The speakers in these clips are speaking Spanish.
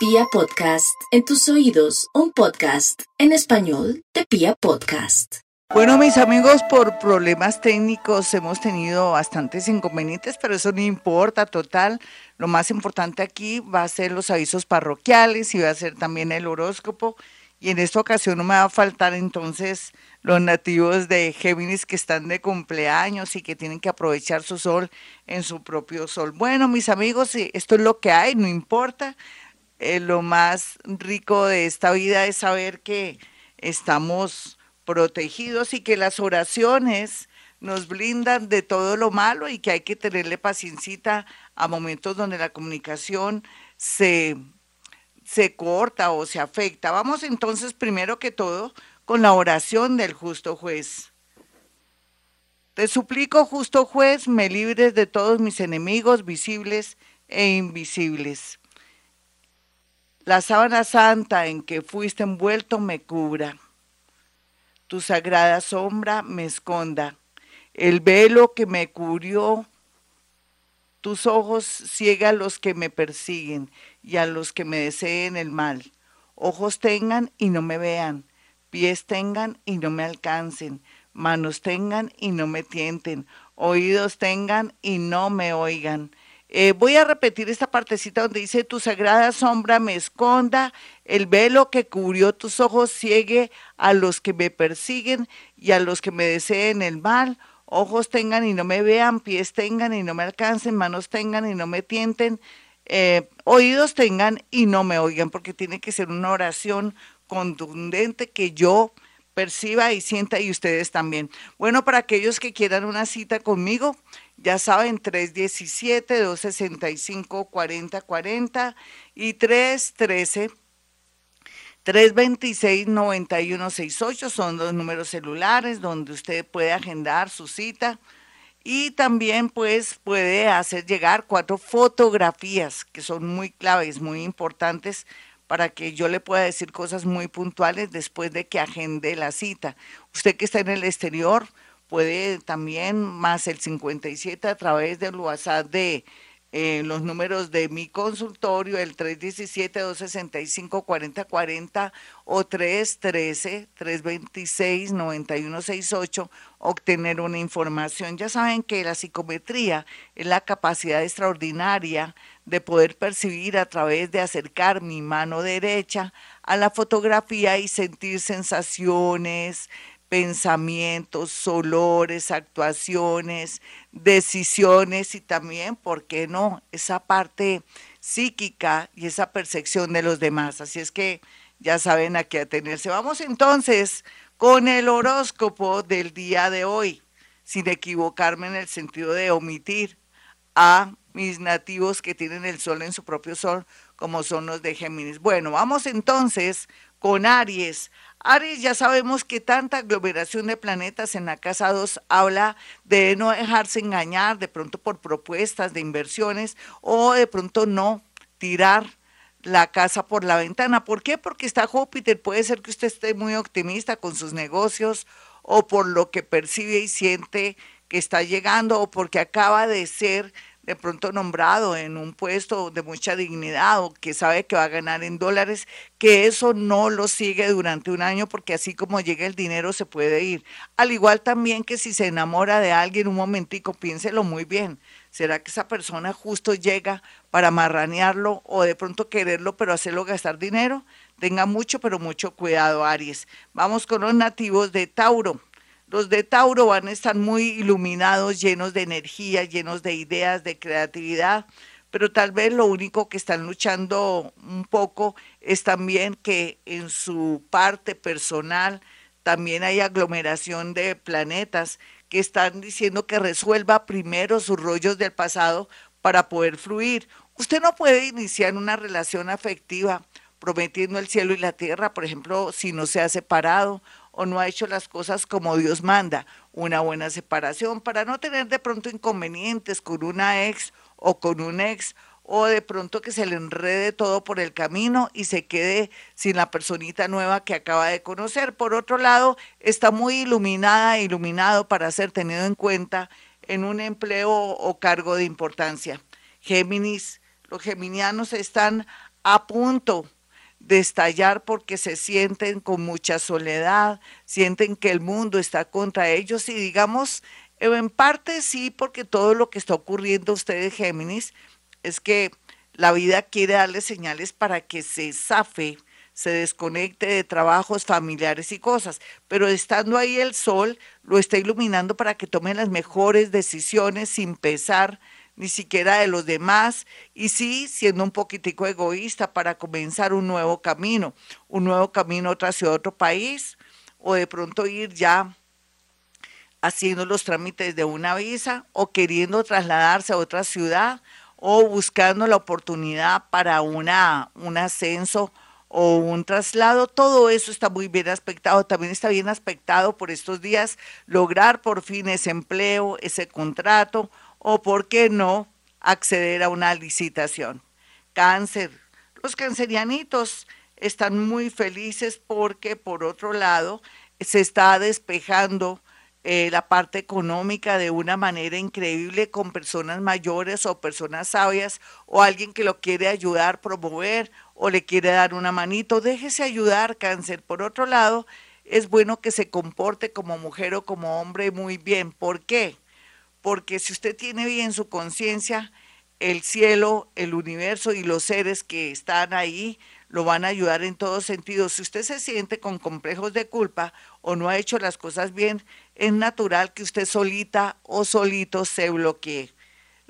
Pia Podcast, en tus oídos, un podcast en español de Pia Podcast. Bueno, mis amigos, por problemas técnicos hemos tenido bastantes inconvenientes, pero eso no importa, total. Lo más importante aquí va a ser los avisos parroquiales y va a ser también el horóscopo. Y en esta ocasión no me va a faltar entonces los nativos de Géminis que están de cumpleaños y que tienen que aprovechar su sol en su propio sol. Bueno, mis amigos, esto es lo que hay, no importa. Eh, lo más rico de esta vida es saber que estamos protegidos y que las oraciones nos blindan de todo lo malo y que hay que tenerle paciencia a momentos donde la comunicación se, se corta o se afecta. Vamos entonces primero que todo con la oración del justo juez. Te suplico, justo juez, me libres de todos mis enemigos visibles e invisibles. La sábana santa en que fuiste envuelto me cubra tu sagrada sombra me esconda. El velo que me cubrió, tus ojos ciega a los que me persiguen y a los que me deseen el mal. Ojos tengan y no me vean, pies tengan y no me alcancen, manos tengan y no me tienten, oídos tengan y no me oigan eh, voy a repetir esta partecita donde dice, tu sagrada sombra me esconda, el velo que cubrió tus ojos ciegue a los que me persiguen y a los que me deseen el mal. Ojos tengan y no me vean, pies tengan y no me alcancen, manos tengan y no me tienten, eh, oídos tengan y no me oigan, porque tiene que ser una oración contundente que yo perciba y sienta y ustedes también. Bueno, para aquellos que quieran una cita conmigo, ya saben, 317-265-4040 y 313. 326-9168 son los números celulares donde usted puede agendar su cita y también pues puede hacer llegar cuatro fotografías que son muy claves, muy importantes para que yo le pueda decir cosas muy puntuales después de que agende la cita. Usted que está en el exterior, puede también más el 57 a través del WhatsApp de eh, los números de mi consultorio, el 317-265-4040 o 313-326-9168, obtener una información. Ya saben que la psicometría es la capacidad extraordinaria de poder percibir a través de acercar mi mano derecha a la fotografía y sentir sensaciones, pensamientos, olores, actuaciones, decisiones y también, ¿por qué no?, esa parte psíquica y esa percepción de los demás. Así es que ya saben a qué atenerse. Vamos entonces con el horóscopo del día de hoy, sin equivocarme en el sentido de omitir a mis nativos que tienen el sol en su propio sol, como son los de Géminis. Bueno, vamos entonces con Aries. Aries, ya sabemos que tanta aglomeración de planetas en la casa 2 habla de no dejarse engañar de pronto por propuestas de inversiones o de pronto no tirar la casa por la ventana. ¿Por qué? Porque está Júpiter. Puede ser que usted esté muy optimista con sus negocios o por lo que percibe y siente que está llegando o porque acaba de ser de pronto nombrado en un puesto de mucha dignidad o que sabe que va a ganar en dólares, que eso no lo sigue durante un año porque así como llega el dinero se puede ir. Al igual también que si se enamora de alguien un momentico, piénselo muy bien. ¿Será que esa persona justo llega para marranearlo o de pronto quererlo pero hacerlo gastar dinero? Tenga mucho, pero mucho cuidado, Aries. Vamos con los nativos de Tauro. Los de Tauro van a estar muy iluminados, llenos de energía, llenos de ideas, de creatividad, pero tal vez lo único que están luchando un poco es también que en su parte personal también hay aglomeración de planetas que están diciendo que resuelva primero sus rollos del pasado para poder fluir. Usted no puede iniciar una relación afectiva prometiendo el cielo y la tierra, por ejemplo, si no se ha separado o no ha hecho las cosas como Dios manda, una buena separación para no tener de pronto inconvenientes con una ex o con un ex o de pronto que se le enrede todo por el camino y se quede sin la personita nueva que acaba de conocer. Por otro lado, está muy iluminada, e iluminado para ser tenido en cuenta en un empleo o cargo de importancia. Géminis, los geminianos están a punto de estallar porque se sienten con mucha soledad, sienten que el mundo está contra ellos y digamos, en parte sí, porque todo lo que está ocurriendo a ustedes, Géminis, es que la vida quiere darle señales para que se zafe, se desconecte de trabajos familiares y cosas, pero estando ahí el sol lo está iluminando para que tome las mejores decisiones sin pesar ni siquiera de los demás, y sí siendo un poquitico egoísta para comenzar un nuevo camino, un nuevo camino a otra ciudad, otro país, o de pronto ir ya haciendo los trámites de una visa o queriendo trasladarse a otra ciudad o buscando la oportunidad para una, un ascenso o un traslado, todo eso está muy bien aspectado. También está bien aspectado por estos días lograr por fin ese empleo, ese contrato o, por qué no, acceder a una licitación. Cáncer. Los cancerianitos están muy felices porque, por otro lado, se está despejando eh, la parte económica de una manera increíble con personas mayores o personas sabias o alguien que lo quiere ayudar, promover o le quiere dar una manito. Déjese ayudar, cáncer. Por otro lado, es bueno que se comporte como mujer o como hombre muy bien. ¿Por qué? Porque si usted tiene bien su conciencia, el cielo, el universo y los seres que están ahí lo van a ayudar en todos sentidos. Si usted se siente con complejos de culpa o no ha hecho las cosas bien, es natural que usted solita o solito se bloquee.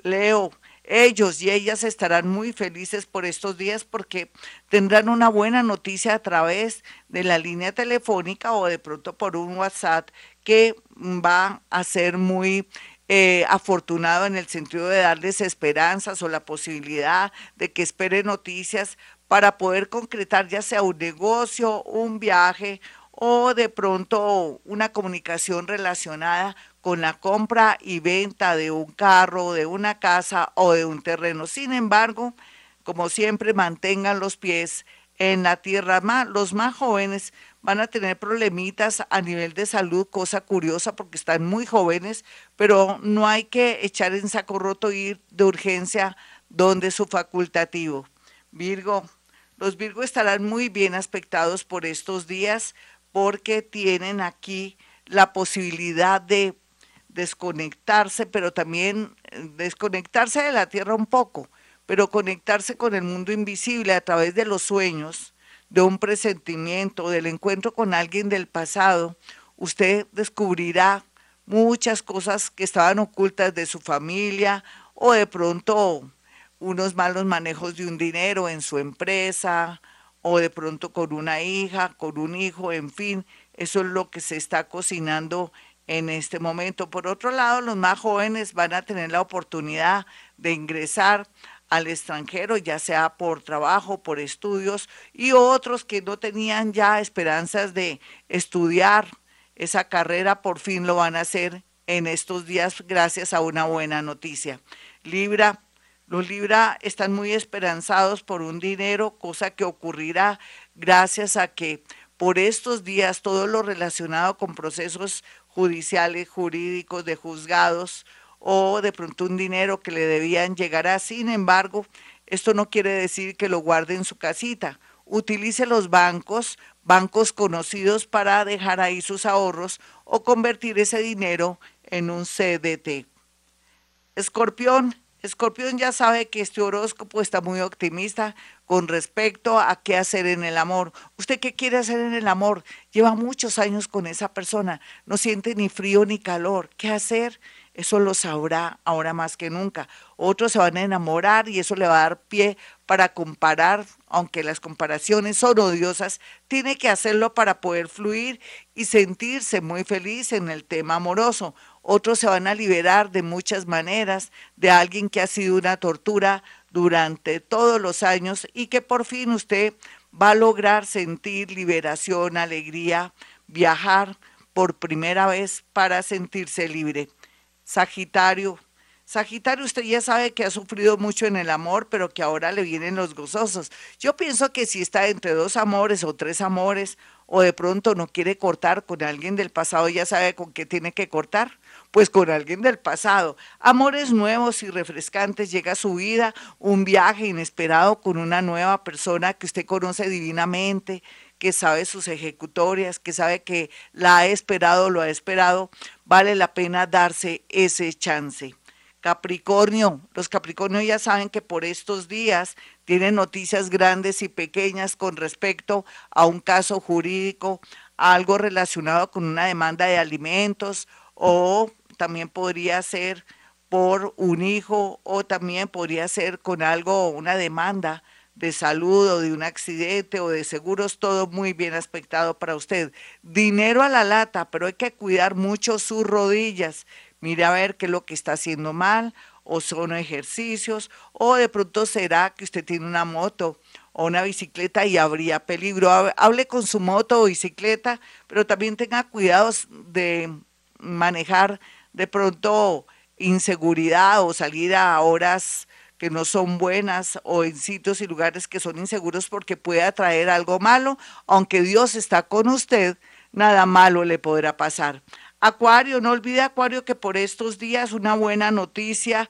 Leo, ellos y ellas estarán muy felices por estos días porque tendrán una buena noticia a través de la línea telefónica o de pronto por un WhatsApp que va a ser muy eh, afortunado en el sentido de darles esperanzas o la posibilidad de que espere noticias para poder concretar ya sea un negocio, un viaje o de pronto una comunicación relacionada con la compra y venta de un carro, de una casa o de un terreno. Sin embargo, como siempre, mantengan los pies en la tierra. Los más jóvenes van a tener problemitas a nivel de salud, cosa curiosa porque están muy jóvenes, pero no hay que echar en saco roto ir de urgencia donde su facultativo. Virgo, los Virgo estarán muy bien aspectados por estos días porque tienen aquí la posibilidad de desconectarse, pero también eh, desconectarse de la Tierra un poco, pero conectarse con el mundo invisible a través de los sueños, de un presentimiento, del encuentro con alguien del pasado. Usted descubrirá muchas cosas que estaban ocultas de su familia o de pronto unos malos manejos de un dinero en su empresa o de pronto con una hija, con un hijo, en fin, eso es lo que se está cocinando en este momento. Por otro lado, los más jóvenes van a tener la oportunidad de ingresar al extranjero, ya sea por trabajo, por estudios, y otros que no tenían ya esperanzas de estudiar esa carrera, por fin lo van a hacer en estos días gracias a una buena noticia. Libra, los Libra están muy esperanzados por un dinero, cosa que ocurrirá gracias a que por estos días todo lo relacionado con procesos judiciales, jurídicos, de juzgados o de pronto un dinero que le debían llegará. Sin embargo, esto no quiere decir que lo guarde en su casita. Utilice los bancos, bancos conocidos para dejar ahí sus ahorros o convertir ese dinero en un CDT. Escorpión, Escorpión ya sabe que este horóscopo está muy optimista con respecto a qué hacer en el amor. ¿Usted qué quiere hacer en el amor? Lleva muchos años con esa persona, no siente ni frío ni calor. ¿Qué hacer? Eso lo sabrá ahora más que nunca. Otros se van a enamorar y eso le va a dar pie para comparar, aunque las comparaciones son odiosas, tiene que hacerlo para poder fluir y sentirse muy feliz en el tema amoroso otros se van a liberar de muchas maneras de alguien que ha sido una tortura durante todos los años y que por fin usted va a lograr sentir liberación, alegría, viajar por primera vez para sentirse libre. Sagitario, Sagitario, usted ya sabe que ha sufrido mucho en el amor, pero que ahora le vienen los gozosos. Yo pienso que si está entre dos amores o tres amores, o de pronto no quiere cortar con alguien del pasado, ya sabe con qué tiene que cortar pues con alguien del pasado. Amores nuevos y refrescantes llega a su vida, un viaje inesperado con una nueva persona que usted conoce divinamente, que sabe sus ejecutorias, que sabe que la ha esperado, lo ha esperado, vale la pena darse ese chance. Capricornio, los Capricornios ya saben que por estos días tienen noticias grandes y pequeñas con respecto a un caso jurídico, algo relacionado con una demanda de alimentos o también podría ser por un hijo o también podría ser con algo, una demanda de salud o de un accidente o de seguros, todo muy bien aspectado para usted. Dinero a la lata, pero hay que cuidar mucho sus rodillas. Mire a ver qué es lo que está haciendo mal, o son ejercicios, o de pronto será que usted tiene una moto o una bicicleta y habría peligro. Hable con su moto o bicicleta, pero también tenga cuidados de manejar de pronto inseguridad o salir a horas que no son buenas o en sitios y lugares que son inseguros porque puede atraer algo malo, aunque Dios está con usted, nada malo le podrá pasar. Acuario, no olvide Acuario que por estos días una buena noticia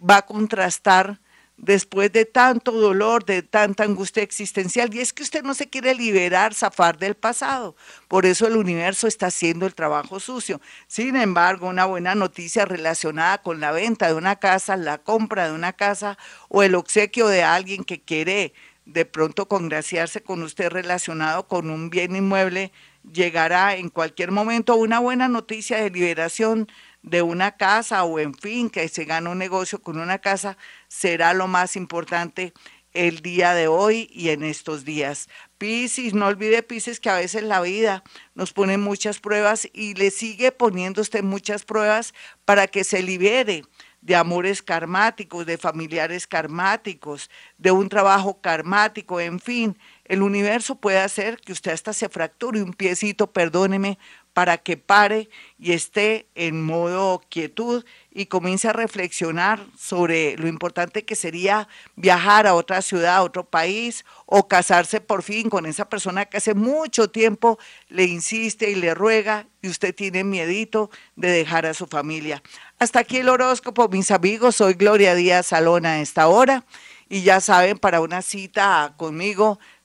va a contrastar después de tanto dolor, de tanta angustia existencial, y es que usted no se quiere liberar, zafar del pasado. Por eso el universo está haciendo el trabajo sucio. Sin embargo, una buena noticia relacionada con la venta de una casa, la compra de una casa o el obsequio de alguien que quiere de pronto congraciarse con usted relacionado con un bien inmueble, llegará en cualquier momento una buena noticia de liberación de una casa o en fin, que se gana un negocio con una casa, será lo más importante el día de hoy y en estos días. Piscis, no olvide Piscis que a veces la vida nos pone muchas pruebas y le sigue poniendo usted muchas pruebas para que se libere de amores karmáticos, de familiares karmáticos, de un trabajo karmático, en fin, el universo puede hacer que usted hasta se fracture un piecito, perdóneme, para que pare y esté en modo quietud y comience a reflexionar sobre lo importante que sería viajar a otra ciudad, a otro país o casarse por fin con esa persona que hace mucho tiempo le insiste y le ruega y usted tiene miedito de dejar a su familia. Hasta aquí el horóscopo, mis amigos. Soy Gloria Díaz Salona a esta hora y ya saben, para una cita conmigo